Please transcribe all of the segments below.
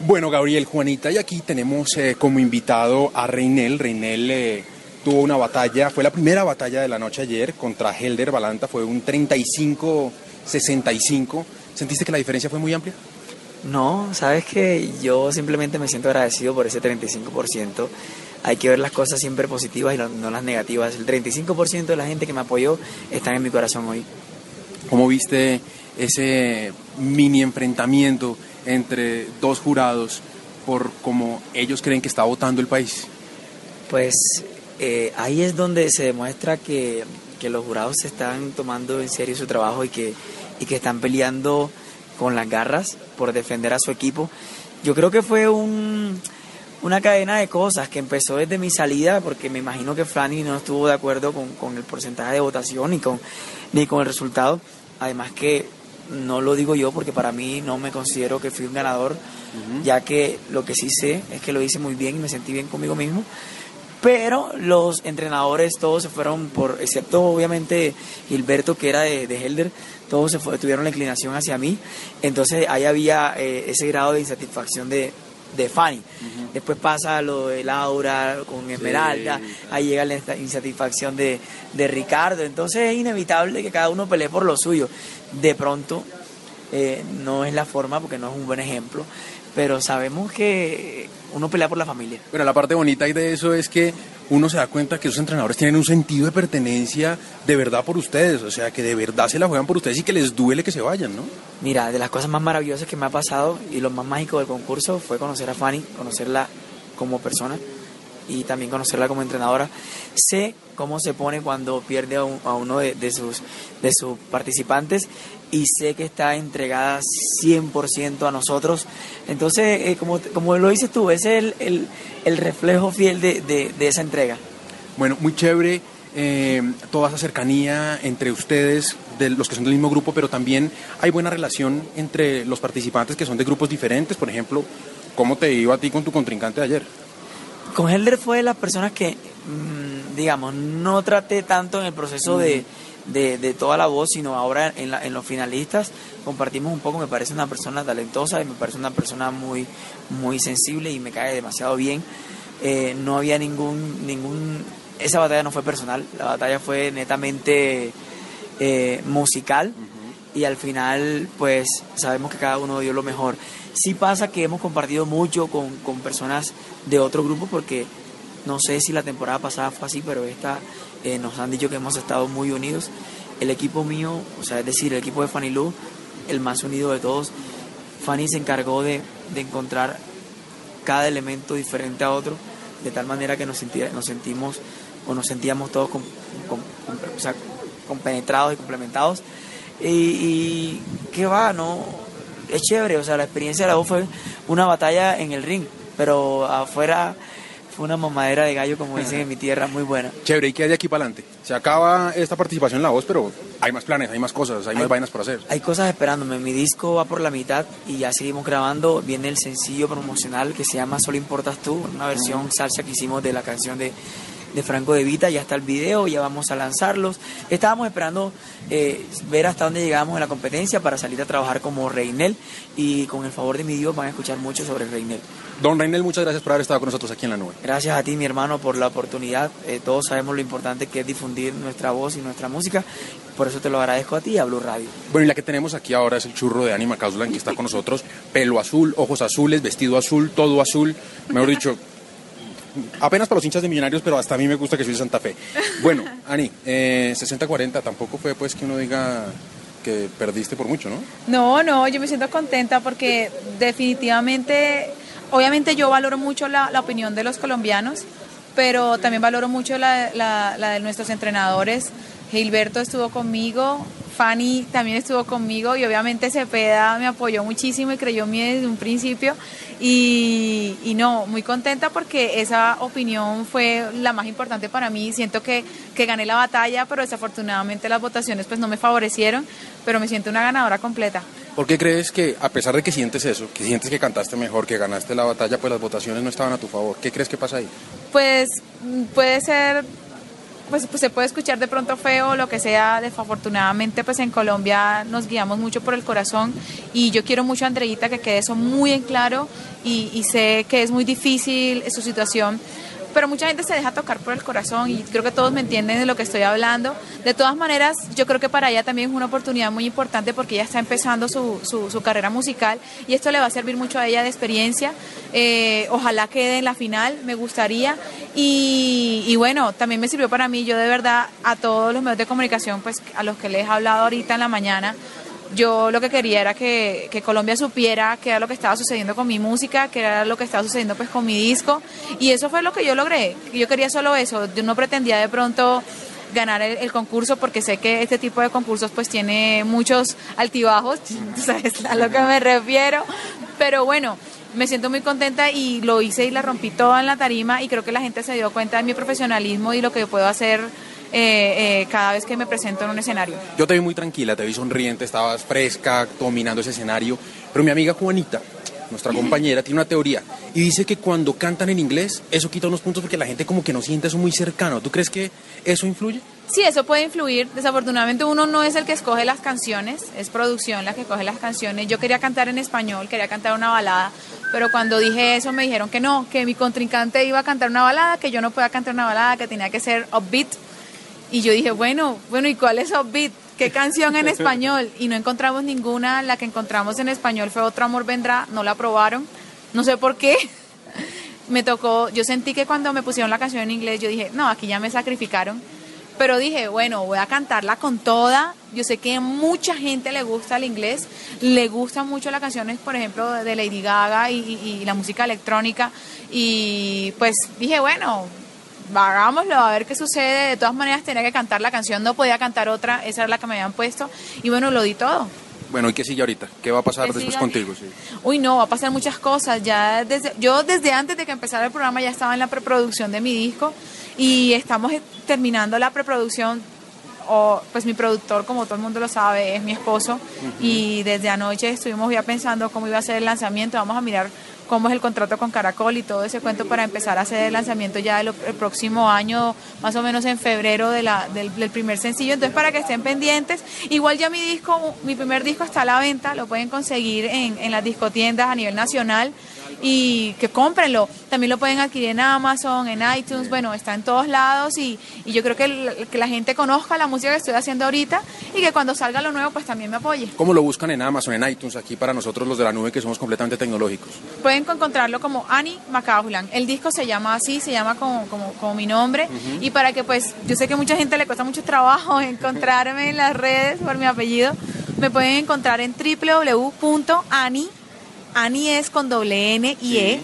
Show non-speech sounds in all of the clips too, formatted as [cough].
Bueno, Gabriel, Juanita, y aquí tenemos eh, como invitado a Reinel. Reinel eh, tuvo una batalla, fue la primera batalla de la noche ayer contra Helder Balanta, fue un 35-65. ¿Sentiste que la diferencia fue muy amplia? No, sabes que yo simplemente me siento agradecido por ese 35%. Hay que ver las cosas siempre positivas y no las negativas. El 35% de la gente que me apoyó está en mi corazón hoy. ¿Cómo viste ese mini enfrentamiento entre dos jurados por cómo ellos creen que está votando el país? Pues eh, ahí es donde se demuestra que, que, los jurados se están tomando en serio su trabajo y que, y que están peleando con las garras por defender a su equipo. Yo creo que fue un, una cadena de cosas que empezó desde mi salida, porque me imagino que Franny no estuvo de acuerdo con, con el porcentaje de votación con, ni con el resultado. Además que no lo digo yo porque para mí no me considero que fui un ganador, ya que lo que sí sé es que lo hice muy bien y me sentí bien conmigo mismo. Pero los entrenadores todos se fueron por, excepto obviamente Gilberto que era de, Helder, todos se tuvieron la inclinación hacia mí. Entonces ahí había eh, ese grado de insatisfacción de, de Fanny. Después pasa lo de Laura con Esmeralda, ahí llega la insatisfacción de, de, Ricardo. Entonces es inevitable que cada uno pelee por lo suyo. De pronto eh, no es la forma porque no es un buen ejemplo, pero sabemos que uno pelea por la familia. Pero la parte bonita de eso es que uno se da cuenta que esos entrenadores tienen un sentido de pertenencia de verdad por ustedes, o sea, que de verdad se la juegan por ustedes y que les duele que se vayan, ¿no? Mira, de las cosas más maravillosas que me ha pasado y lo más mágico del concurso fue conocer a Fanny, conocerla como persona y también conocerla como entrenadora. Sé cómo se pone cuando pierde a, uno de, sus, de sus participantes y sé que está entregada 100% a nosotros. Entonces, eh, como, como lo dices tú, ese es el, el, reflejo fiel de, de, esa entrega. Bueno, muy chévere. Eh, toda esa cercanía entre ustedes, de los que son del mismo grupo, pero también hay buena relación entre los participantes que son de grupos diferentes. Por ejemplo, ¿cómo te iba a ti con tu contrincante de ayer? Con Helder fue de las personas que, mm, digamos, no traté tanto en el proceso de, de, toda la voz, sino ahora en, en, los finalistas compartimos un poco, me parece una persona talentosa y me parece una persona muy, muy sensible y me cae demasiado bien. Eh, no había ningún, ningún, esa batalla no fue personal, la batalla fue netamente eh, musical y al final pues sabemos que cada uno dio lo mejor. Sí pasa que hemos compartido mucho con, con personas de otro grupo porque no sé si la temporada pasada fue así, pero esta eh, nos han dicho que hemos estado muy unidos. El equipo mío, o sea, es decir, el equipo de Fanny Lu, el más unido de todos, Fanny se encargó de, de encontrar cada elemento diferente a otro, de tal manera que nos, nos sentimos o nos sentíamos todos con, sea, compenetrados y complementados. Y, y qué va, no, es chévere, o sea, la experiencia de la voz fue una batalla en el ring, pero afuera fue una mamadera de gallo, como dicen en mi tierra, muy buena. Chévere, ¿y qué hay de aquí para adelante? Se acaba esta participación en la voz, pero hay más planes, hay más cosas, hay, más vainas por hacer. Hay cosas esperándome, mi disco va por la mitad y ya seguimos grabando, viene el sencillo promocional que se llama Solo Importas Tú, una versión salsa que hicimos de la canción de de Franco de Vita, ya está el video, ya vamos a lanzarlos. Estábamos esperando eh, ver hasta dónde llegamos en la competencia para salir a trabajar como Reinel y con el favor de mi Dios van a escuchar mucho sobre Reinel. Don Reinel, muchas gracias por haber estado con nosotros aquí en la nube. Gracias a ti, mi hermano, por la oportunidad. Eh, todos sabemos lo importante que es difundir nuestra voz y nuestra música. Por eso te lo agradezco a ti y a Blue Radio. Bueno, y la que tenemos aquí ahora es el churro de Anima Causlan, que está con nosotros. Pelo azul, ojos azules, vestido azul, todo azul. Mejor dicho, apenas para los hinchas de Millonarios, pero hasta a mí me gusta que soy de Santa Fe. Bueno, Ani, eh, 60-40 tampoco fue pues que uno diga perdiste por mucho, ¿no? No, no, yo me siento contenta porque definitivamente, obviamente yo valoro mucho la, opinión de los colombianos, pero también valoro mucho la, la de nuestros entrenadores. Gilberto estuvo conmigo, Fanny también estuvo conmigo y obviamente Cepeda me apoyó muchísimo y creyó en mí desde un principio y, no, muy contenta porque esa opinión fue la más importante para mí. Siento que, que gané la batalla, pero desafortunadamente las votaciones pues no me favorecieron, pero me siento una ganadora completa. ¿Por qué crees que, a pesar de que sientes eso, que sientes que cantaste mejor, que ganaste la batalla, pues las votaciones no estaban a tu favor? ¿Qué crees que pasa ahí? Pues puede ser pues, pues, se puede escuchar de pronto feo lo que sea, desafortunadamente pues en Colombia nos guiamos mucho por el corazón y yo quiero mucho a Andreita que quede eso muy en claro y, y sé que es muy difícil su situación pero mucha gente se deja tocar por el corazón y creo que todos me entienden de lo que estoy hablando. De todas maneras, yo creo que para ella también es una oportunidad muy importante porque ella está empezando su, su, carrera musical y esto le va a servir mucho a ella de experiencia. Eh, ojalá quede en la final, me gustaría. Y, y, bueno, también me sirvió para mí, yo de verdad, a todos los medios de comunicación, pues a los que les he hablado ahorita en la mañana, yo lo que quería era que, Colombia supiera qué era lo que estaba sucediendo con mi música, qué era lo que estaba sucediendo pues con mi disco. Y eso fue lo que yo logré. Yo quería solo eso, yo no pretendía de pronto ganar el, concurso porque sé que este tipo de concursos pues tiene muchos altibajos, [laughs] sabes a lo que me refiero, pero bueno, me siento muy contenta y lo hice y la rompí toda en la tarima y creo que la gente se dio cuenta de mi profesionalismo y lo que puedo hacer eh, eh, cada vez que me presento en un escenario. Yo te vi muy tranquila, te vi sonriente, estabas fresca, dominando ese escenario, pero mi amiga Juanita, nuestra compañera, tiene una teoría y dice que cuando cantan en inglés, eso quita unos puntos porque la gente como que no siente eso muy cercano. ¿Tú crees que eso influye? Sí, eso puede influir. Desafortunadamente uno no es el que escoge las canciones, es producción la que escoge las canciones. Yo quería cantar en español, quería cantar una balada, pero cuando dije eso me dijeron que no, que mi contrincante iba a cantar una balada, que yo no podía cantar una balada, que tenía que ser upbeat y yo dije, bueno, bueno, ¿y cuál es Upbeat? ¿Qué canción en español? Y no encontramos ninguna, la que encontramos en español fue Otro Amor Vendrá, no la aprobaron, no sé por qué. [laughs] Me tocó, yo sentí que cuando me pusieron la canción en inglés, yo dije, no, aquí ya me sacrificaron. Pero dije, bueno, voy a cantarla con toda. Yo sé que mucha gente le gusta el inglés, le gustan mucho las canciones, por ejemplo, de Lady Gaga y la música electrónica. Y pues dije, bueno, hagámoslo, a ver qué sucede. De todas maneras tenía que cantar la canción, no podía cantar otra, esa era la que me habían puesto. Y bueno, lo di todo. Bueno, ¿y qué sigue ahorita? ¿Qué va a pasar después contigo? Uy, no, va a pasar muchas cosas. Ya desde, yo desde antes de que empezara el programa ya estaba en la preproducción de mi disco y estamos terminando la preproducción. O, pues mi productor, como todo el mundo lo sabe, es mi esposo y desde anoche estuvimos ya pensando cómo iba a ser el lanzamiento. Vamos a mirar cómo es el contrato con Caracol y todo ese cuento para empezar a hacer el lanzamiento ya el, próximo año, más o menos en febrero de la, del, primer sencillo. Entonces, para que estén pendientes, igual ya mi disco, mi primer disco está a la venta, lo pueden conseguir en, en las discotiendas a nivel nacional y que cómprenlo. También lo pueden adquirir en Amazon, en iTunes, bueno, está en todos lados y, y yo creo que, que, la gente conozca la música que estoy haciendo ahorita y que cuando salga lo nuevo pues también me apoye. ¿Cómo lo buscan en Amazon, en iTunes, aquí para nosotros los de la nube que somos completamente tecnológicos? Pueden encontrarlo como Annie McCauglan. El disco se llama así, se llama como, como, como mi nombre y para que pues yo sé que mucha gente le cuesta mucho trabajo [laughs] encontrarme en las redes por mi apellido, me pueden encontrar en www.annie Ani es con doble N y E,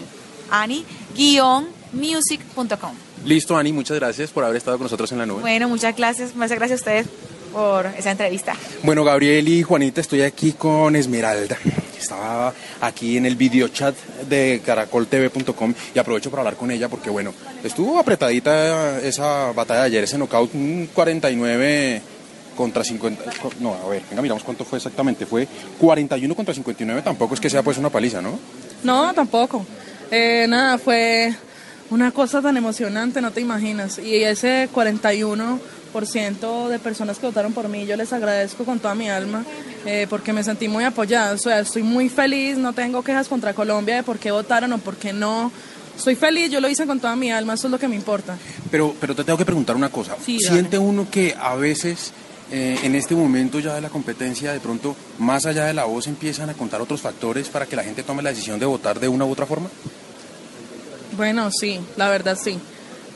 Ani-music.com. Listo, Ani, muchas gracias por haber estado con nosotros en la nube. Bueno, muchas gracias, muchas gracias a ustedes por esa entrevista. Bueno, Gabriel y Juanita, estoy aquí con Esmeralda. Estaba aquí en el video chat de caracoltv.com y aprovecho para hablar con ella porque, bueno, estuvo apretadita esa batalla de ayer, ese knockout, un 49 contra 50. No, a ver, venga, miramos cuánto fue exactamente. Fue 41 contra 59, tampoco es que sea pues una paliza, ¿no? No, tampoco. Eh, nada, fue una cosa tan emocionante, no te imaginas. Y ese 41% de personas que votaron por mí, yo les agradezco con toda mi alma eh, porque me sentí muy apoyada. O sea, estoy muy feliz, no tengo quejas contra Colombia de por qué votaron o por qué no. Estoy feliz, yo lo hice con toda mi alma, eso es lo que me importa. Pero, pero te tengo que preguntar una cosa. ¿Siente uno que a veces eh, en este momento ya de la competencia, de pronto, más allá de la voz, empiezan a contar otros factores para que la gente tome la decisión de votar de una u otra forma? Bueno, sí, la verdad sí.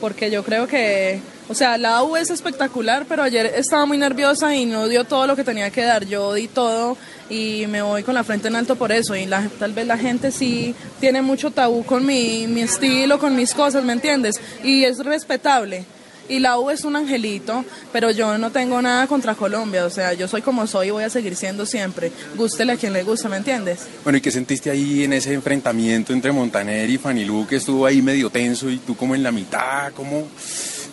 Porque yo creo que, o sea, la U es espectacular, pero ayer estaba muy nerviosa y no dio todo lo que tenía que dar. Yo di todo y me voy con la frente en alto por eso. Y la, tal vez la gente sí tiene mucho tabú con mi, mi estilo, con mis cosas, ¿me entiendes? Y es respetable y la U es un angelito, pero yo no tengo nada contra Colombia, o sea, yo soy como soy y voy a seguir siendo siempre, gústele a quien le gusta, ¿me entiendes? Bueno, ¿y qué sentiste ahí en ese enfrentamiento entre Montaner y Fanny Lu, que estuvo ahí medio tenso y tú como en la mitad, como...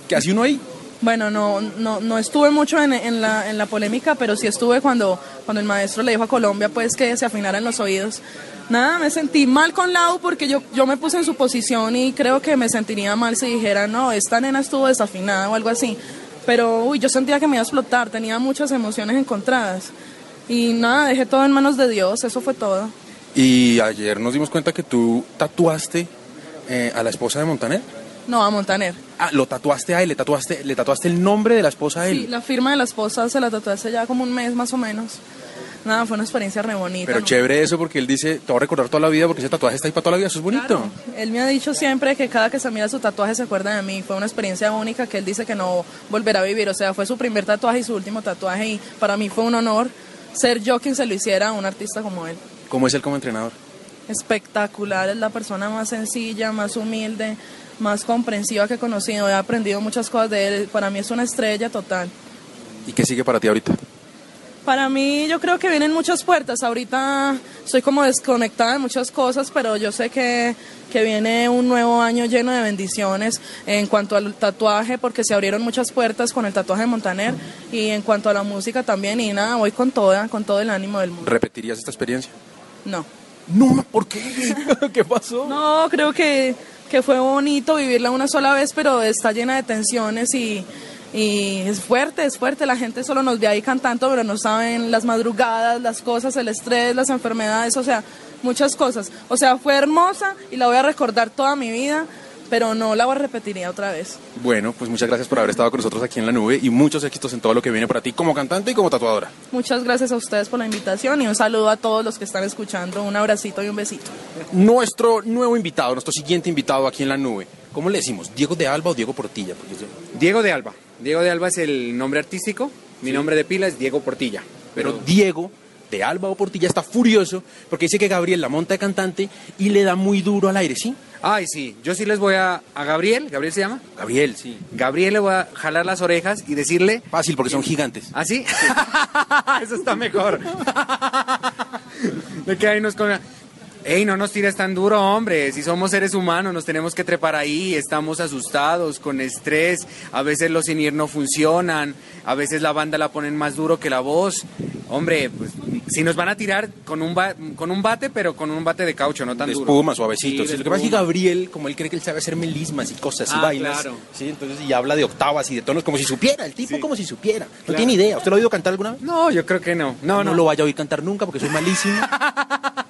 ¿Qué hace uno ahí? Bueno, no, no, no estuve mucho en, en, la, en la polémica, pero sí estuve cuando, cuando el maestro le dijo a Colombia pues que se afinaran los oídos. Nada, me sentí mal con Lau porque yo, yo me puse en su posición y creo que me sentiría mal si dijera, no, esta nena estuvo desafinada o algo así. pero uy, yo sentía que me iba a explotar, tenía muchas emociones encontradas. Y nada, dejé todo en manos de Dios, eso fue todo. Y ayer nos dimos cuenta que tú tatuaste eh, a la esposa de Montaner. No, a Montaner. Ah, lo tatuaste a él, le tatuaste, le tatuaste el nombre de la esposa a él. Sí, la firma de la esposa se la tatué hace ya como un mes más o menos. Nada, fue una experiencia re bonita. Pero ¿no? chévere eso porque él dice, te voy a recordar toda la vida porque ese tatuaje está ahí para toda la vida, eso es bonito. Claro, él me ha dicho siempre que cada que se mira su tatuaje se acuerda de mí. Fue una experiencia única que él dice que no volverá a vivir. O sea, fue su primer tatuaje y su último tatuaje y para mí fue un honor ser yo quien se lo hiciera a un artista como él. ¿Cómo es él como entrenador? Espectacular, es la persona más sencilla, más humilde, más comprensiva que he conocido. He aprendido muchas cosas de él. Para mí es una estrella total. ¿Y qué sigue para ti ahorita? Para mí yo creo que vienen muchas puertas. Ahorita estoy como desconectada de muchas cosas, pero yo sé que, que viene un nuevo año lleno de bendiciones en cuanto al tatuaje, porque se abrieron muchas puertas con el tatuaje de Montaner y en cuanto a la música también. Y nada, voy con toda, con todo el ánimo del mundo. ¿Repetirías esta experiencia? No. No, ¿por qué? [laughs] ¿Qué pasó? No, creo que, que fue bonito vivirla una sola vez, pero está llena de tensiones y, y es fuerte, es fuerte. La gente solo nos ve ahí cantando, pero no saben las madrugadas, las cosas, el estrés, las enfermedades, o sea, muchas cosas. O sea, fue hermosa y la voy a recordar toda mi vida, pero no la repetiría otra vez. Bueno, pues muchas gracias por haber estado con nosotros aquí en la nube y muchos éxitos en todo lo que viene para ti como cantante y como tatuadora. Muchas gracias a ustedes por la invitación y un saludo a todos los que están escuchando. Un abracito y un besito. Nuestro nuevo invitado, nuestro siguiente invitado aquí en la nube. ¿Cómo le decimos? ¿Diego de Alba o Diego Portilla? Diego de Alba. Diego de Alba es el nombre artístico. Mi nombre de pila es Diego Portilla. Pero Pero Diego de Alba o Portilla está furioso porque dice que Gabriel la monta de cantante y le da muy duro al aire, ¿sí? Ay, sí. Yo sí les voy a. A Gabriel. ¿Gabriel se llama? Gabriel, sí. Gabriel le voy a jalar las orejas y decirle. Fácil porque son gigantes. ¿Ah, sí? [laughs] Eso está mejor. [laughs] De que ahí nos con... Ey, no nos tires tan duro, hombre. Si somos seres humanos, nos tenemos que trepar ahí. Estamos asustados, con estrés. A veces los in no funcionan. A veces la banda la ponen más duro que la voz. Hombre, pues, si nos van a tirar con un, ba- con un bate, pero con un bate de caucho, no tan de duro. espuma, suavecito. Sí, lo que pasa es que. Gabriel, como él cree que él sabe hacer melismas y cosas y Ah, vainas, claro. sí, entonces y habla de octavas y de tonos como si supiera, el tipo Sí. como si supiera. No Claro. tiene idea. ¿Usted lo ha oído cantar alguna vez? No, yo creo que no. No, no. lo vaya a oír cantar nunca porque soy malísimo. [laughs]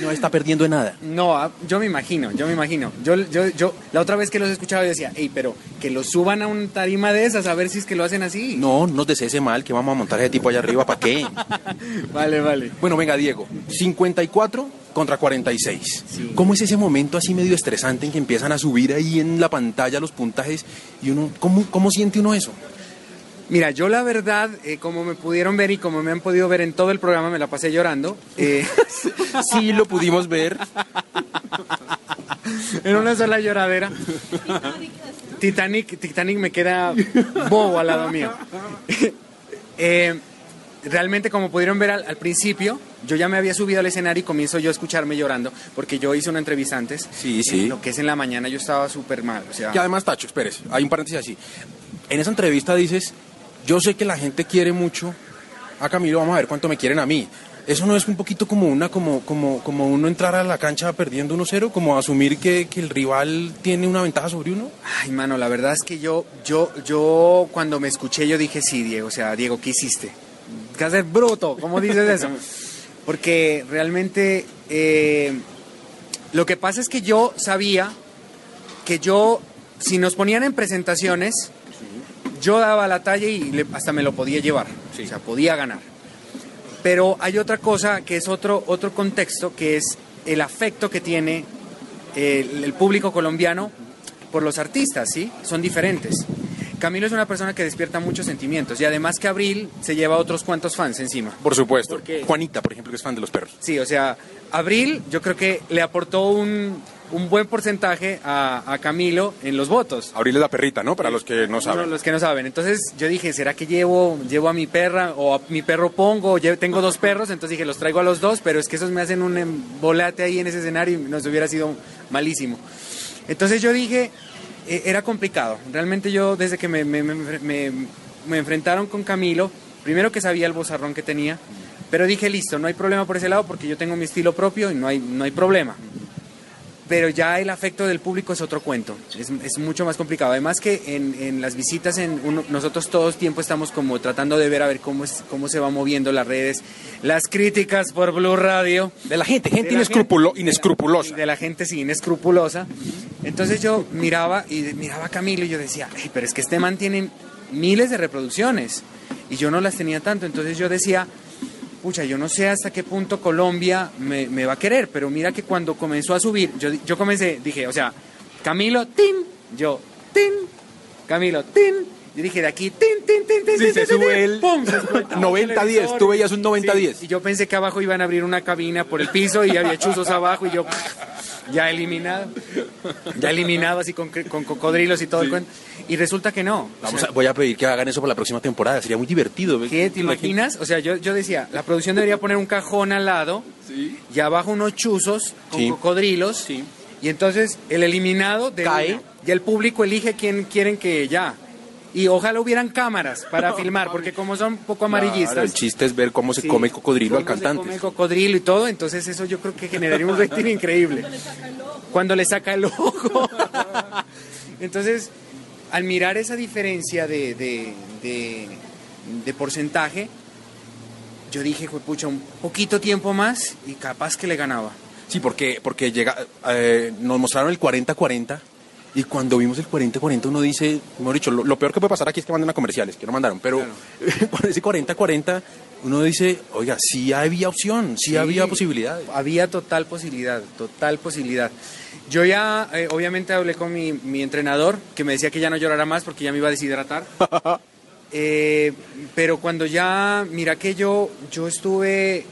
no está perdiendo de nada. No, ah, yo me imagino, yo me imagino. Yo, yo, yo, la otra vez que los escuchaba yo decía, hey, pero que los suban a un tarima de esas a ver si es que lo hacen así. No, no nos deseese mal que vamos a montar ese tipo allá arriba, ¿para qué? [laughs] Vale, vale. Bueno, venga, Diego. 54 contra 46. ¿Cómo es ese momento así medio estresante en que empiezan a subir ahí en la pantalla los puntajes y uno, ¿cómo, cómo siente uno eso? Mira, yo la verdad, eh, como me pudieron ver y como me han podido ver en todo el programa, me la pasé llorando. eh, [laughs] Sí, lo pudimos ver. [laughs] en una sola lloradera. Titanic, Titanic me queda bobo al lado mío. [laughs] Eh, realmente, como pudieron ver al, al principio, yo ya me había subido al escenario y comienzo yo a escucharme llorando, porque yo hice una entrevista antes. Sí, sí. En lo que es en la mañana, yo estaba súper mal. O sea, Que además, Tacho, espérese, hay un paréntesis así. En esa entrevista dices, yo sé que la gente quiere mucho a Camilo, vamos a ver cuánto me quieren a mí. ¿Eso no es un poquito como una, como, como, como uno entrar a la cancha perdiendo 1-0, como asumir que, que el rival tiene una ventaja sobre uno? Ay, mano, la verdad es que yo, yo, yo cuando me escuché, yo dije, sí, Diego, o sea, Diego, ¿qué hiciste? ¿Qué haces bruto? ¿Cómo dices eso? [laughs] Porque realmente eh, lo que pasa es que yo sabía que yo, si nos ponían en presentaciones, yo daba la talla y le- hasta me lo podía llevar, o sea, podía ganar. Pero hay otra cosa que es otro, otro contexto, que es el afecto que tiene el, el público colombiano por los artistas, ¿sí? Son diferentes. Camilo es una persona que despierta muchos sentimientos y además que Abril se lleva otros cuantos fans encima. Por supuesto. Porque- Juanita, por ejemplo, que es fan de los perros. Sí, o sea, Abril yo creo que le aportó un, un buen porcentaje a, a Camilo en los votos. Abril es la perrita, ¿no? Para los que no No, saben. los que no saben. Entonces yo dije, ¿será que llevo, llevo a mi perra o a mi perro pongo? o tengo dos perros, entonces dije, los traigo a los dos, pero es que esos me hacen un embolate ahí en ese escenario y nos hubiera sido malísimo. Entonces yo dije, eh, era complicado. Realmente yo, desde que me, me- me- me- me enfrentaron con Camilo, primero que sabía el bozarrón que tenía, pero dije, listo, no hay problema por ese lado porque yo tengo mi estilo propio y no hay, no hay problema. Pero ya el afecto del público es otro cuento, es, es mucho más complicado. Además que en, en las visitas, en uno- nosotros todo el tiempo estamos como tratando de ver a ver cómo, es, cómo se va moviendo las redes, las críticas por Blue Radio. De la gente, gente De la inescrupulo- gente- inescrupulosa. De la gente, sí, inescrupulosa. Entonces yo miraba y de- miraba a Camilo y yo decía, "Ay, pero es que este man tiene miles de reproducciones y yo no las tenía tanto. Entonces yo decía, pucha, yo no sé hasta qué punto Colombia me, me va a querer, pero mira que cuando comenzó a subir, yo, yo comencé, dije, o sea, Camilo, tin, yo, tin, Camilo, tin. Yo dije, de aquí, tin, tin, tin, tin, Sí, tin, se tin, sube tin, el pum, se explotaba el 90-10, televisor. tú veías un 90-10. Sí, y yo pensé que abajo iban a abrir una cabina por el piso y había chuzos abajo y yo ya eliminado. Ya eliminado así con, con cocodrilos y todo el cuento. Y resulta que no. O Vamos sea, a- voy a pedir que hagan eso para la próxima temporada, sería muy divertido. ¿Qué? ¿Te imaginas? O sea, yo, yo decía, la producción debería poner un cajón al lado Sí. y abajo unos chuzos con Sí. cocodrilos. Y entonces el eliminado de Cae. una, y el público elige quién quieren que ya. Y ojalá hubieran cámaras para [laughs] filmar, porque como son un poco amarillistas. Claro, el chiste es ver cómo se Sí, come el cocodrilo al cómo se cantante. come el cocodrilo y todo, entonces eso yo creo que generaría un rating increíble. Cuando le saca el ojo. [laughs] entonces, al mirar esa diferencia de, de, de- de porcentaje, yo dije, "Jue pucha, un poquito tiempo más y capaz que le ganaba. Sí, porque, porque llega, eh, nos mostraron el 40-40 y cuando vimos el 40-40 uno dice, mejor dicho, lo, lo peor que puede pasar aquí es que manden a comerciales, que no mandaron, pero con ese 40-40 uno dice, oiga, sí había opción, sí, Sí. había posibilidades. Había total posibilidad, total posibilidad. Yo ya, eh, obviamente, hablé con mi, mi entrenador, que me decía que ya no llorara más porque ya me iba a deshidratar. [laughs] Eh, pero cuando ya, mira que yo, yo estuve,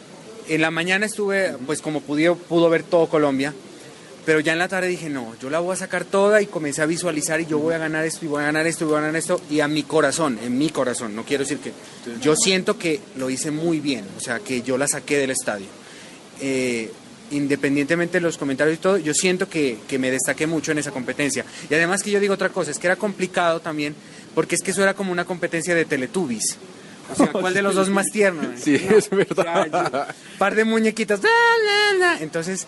en la mañana estuve, pues como pudo, pudo ver todo Colombia, pero ya en la tarde dije, no, yo la voy a sacar toda y comencé a visualizar y yo voy a ganar esto y voy a ganar esto y voy a ganar esto y a mi corazón, en mi corazón, no quiero decir que, yo siento que lo hice muy bien, o sea, que yo la saqué del estadio. Eh, independientemente de los comentarios y todo, yo siento que, que me destaqué mucho en esa competencia. Y además que yo digo otra cosa, es que era complicado también, porque es que eso era como una competencia de Teletubbies. O sea, [laughs] ¿cuál de los dos más tierno? Sí, es verdad. ya, par de muñequitas. Entonces,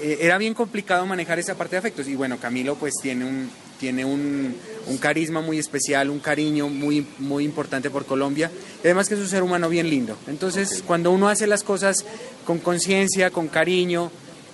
eh, era bien complicado manejar esa parte de afectos. Y bueno, Camilo pues tiene un, tiene un, un carisma muy especial, un cariño muy, muy importante por Colombia. Y además que es un ser humano bien lindo. Entonces, cuando uno hace las cosas con conciencia, con cariño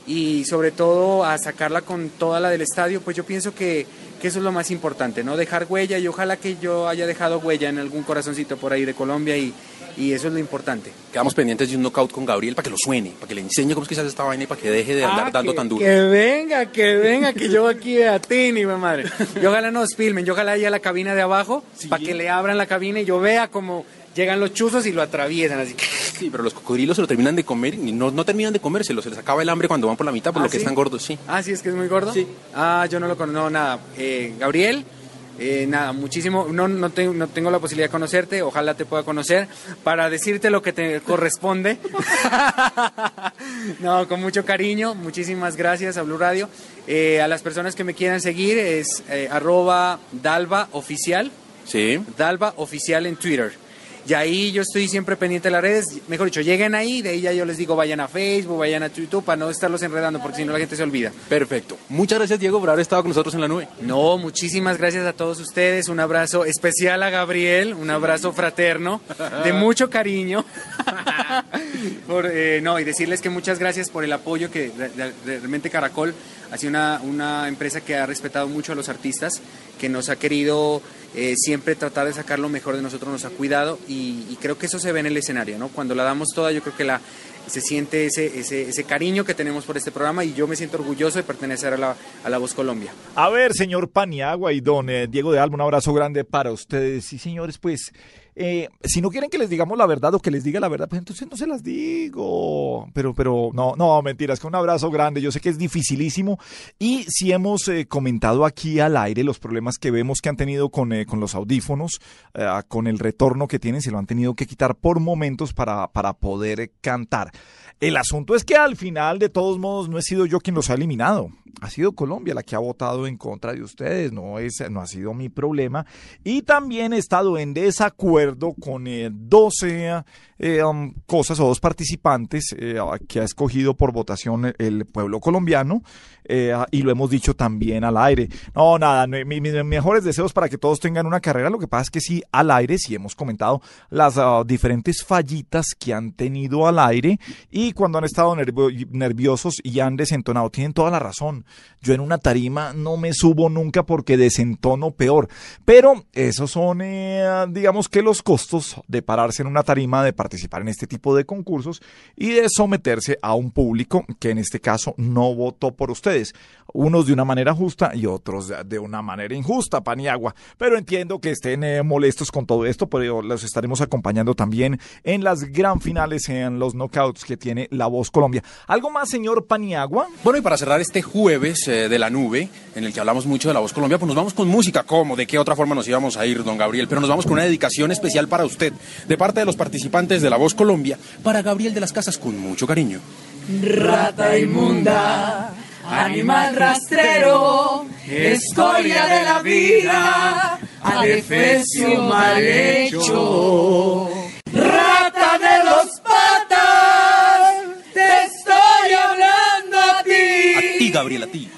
y sobre todo a sacarla con toda la del estadio, pues yo pienso que, que eso es lo más importante, ¿no? Dejar huella y ojalá que yo haya dejado huella en algún corazoncito por ahí de Colombia y, y eso es lo importante. Quedamos pendientes de un knockout con Gabriel para que lo suene, para que le enseñe cómo es que se hace esta vaina y para que deje de andar Ah, dando que, tan duro. Que venga, que venga, que yo aquí a ti, ni mi madre. Y ojalá nos filmen, yo ojalá haya la cabina de abajo para que le abran la cabina y yo vea cómo llegan los chuzos y lo atraviesan así. Sí, pero los cocodrilos se lo terminan de comer y no, no terminan de comérselo, se les acaba el hambre cuando van por la mitad por ¿Ah, lo que sí? están gordos, sí. Ah, sí, es que es muy gordo. Sí. Ah, yo no lo conozco, no, nada. Eh, Gabriel, eh, nada, muchísimo. No, no, tengo, no tengo la posibilidad de conocerte, ojalá te pueda conocer para decirte lo que te corresponde. [laughs] no, con mucho cariño, muchísimas gracias a Blue Radio. Eh, a las personas que me quieran seguir es eh, arroba Dalva Oficial. Sí. Dalva Oficial en Twitter. Y ahí yo estoy siempre pendiente de las redes. Mejor dicho, lleguen ahí, de ahí ya yo les digo vayan a Facebook, vayan a YouTube para no estarlos enredando porque si no la gente se olvida. Perfecto. Muchas gracias, Diego, por haber estado con nosotros en la nube. No, muchísimas gracias a todos ustedes. Un abrazo especial a Gabriel, un abrazo fraterno, de mucho cariño. [laughs] Por, eh, no, y decirles que muchas gracias por el apoyo que realmente Caracol ha sido una, una empresa que ha respetado mucho a los artistas, que nos ha querido eh, siempre tratar de sacar lo mejor de nosotros, nos ha cuidado y, y creo que eso se ve en el escenario, ¿no? Cuando la damos toda, yo creo que la se siente ese, ese, ese cariño que tenemos por este programa y yo me siento orgulloso de pertenecer a la, a la Voz Colombia. A ver, señor Paniagua y don eh, Diego de Alba, un abrazo grande para ustedes. Sí, señores, pues, eh, si no quieren que les digamos la verdad o que les diga la verdad, pues entonces no se las digo. Pero, pero, no, no, mentiras, que un abrazo grande. Yo sé que es dificilísimo. Y si hemos eh, comentado aquí al aire los problemas que vemos que han tenido con, eh, con los audífonos, eh, con el retorno que tienen, se lo han tenido que quitar por momentos para, para poder cantar. El asunto es que al final, de todos modos, no he sido yo quien los ha eliminado. Ha sido Colombia la que ha votado en contra de ustedes, no, es, no ha sido mi problema. Y también he estado en desacuerdo con eh, 12 eh, um, cosas o dos participantes eh, que ha escogido por votación el pueblo colombiano eh, y lo hemos dicho también al aire. No, nada, mis mejores deseos para que todos tengan una carrera. Lo que pasa es que sí, al aire, sí hemos comentado las ah, diferentes fallitas que han tenido al aire y cuando han estado nervio- nerviosos y han desentonado. Tienen toda la razón. Yo en una tarima no me subo nunca porque desentono peor. Pero esos son, eh, digamos que los costos de pararse en una tarima, de participar en este tipo de concursos y de someterse a un público que en este caso no votó por ustedes. Unos de una manera justa y otros de- una manera injusta, Paniagua. Pero entiendo que estén eh, molestos con todo esto, pero los estaremos acompañando también en las gran finales, en los knockouts que tiene La Voz Colombia. ¿Algo más, señor Paniagua? Bueno, y para cerrar este eh, de la nube, en el que hablamos mucho de la voz Colombia, pues nos vamos con música. ¿Cómo? ¿De qué otra forma nos íbamos a ir, don Gabriel? Pero nos vamos con una dedicación especial para usted, de parte de los participantes de la voz Colombia, para Gabriel de las Casas, con mucho cariño. Rata inmunda, animal rastrero, escoria de la vida, adefesio mal hecho. Ti. ti,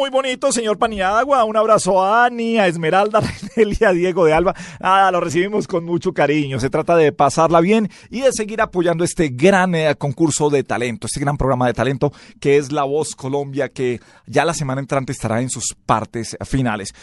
muy bonito, señor Paniagua. Un abrazo a Ani, a Esmeralda, [laughs] a a Diego de Alba. Nada, lo recibimos con mucho cariño. Se trata de pasarla bien y de seguir apoyando este gran eh, concurso de talento, este gran programa de talento que es La Voz Colombia, que ya la semana entrante estará en sus partes finales.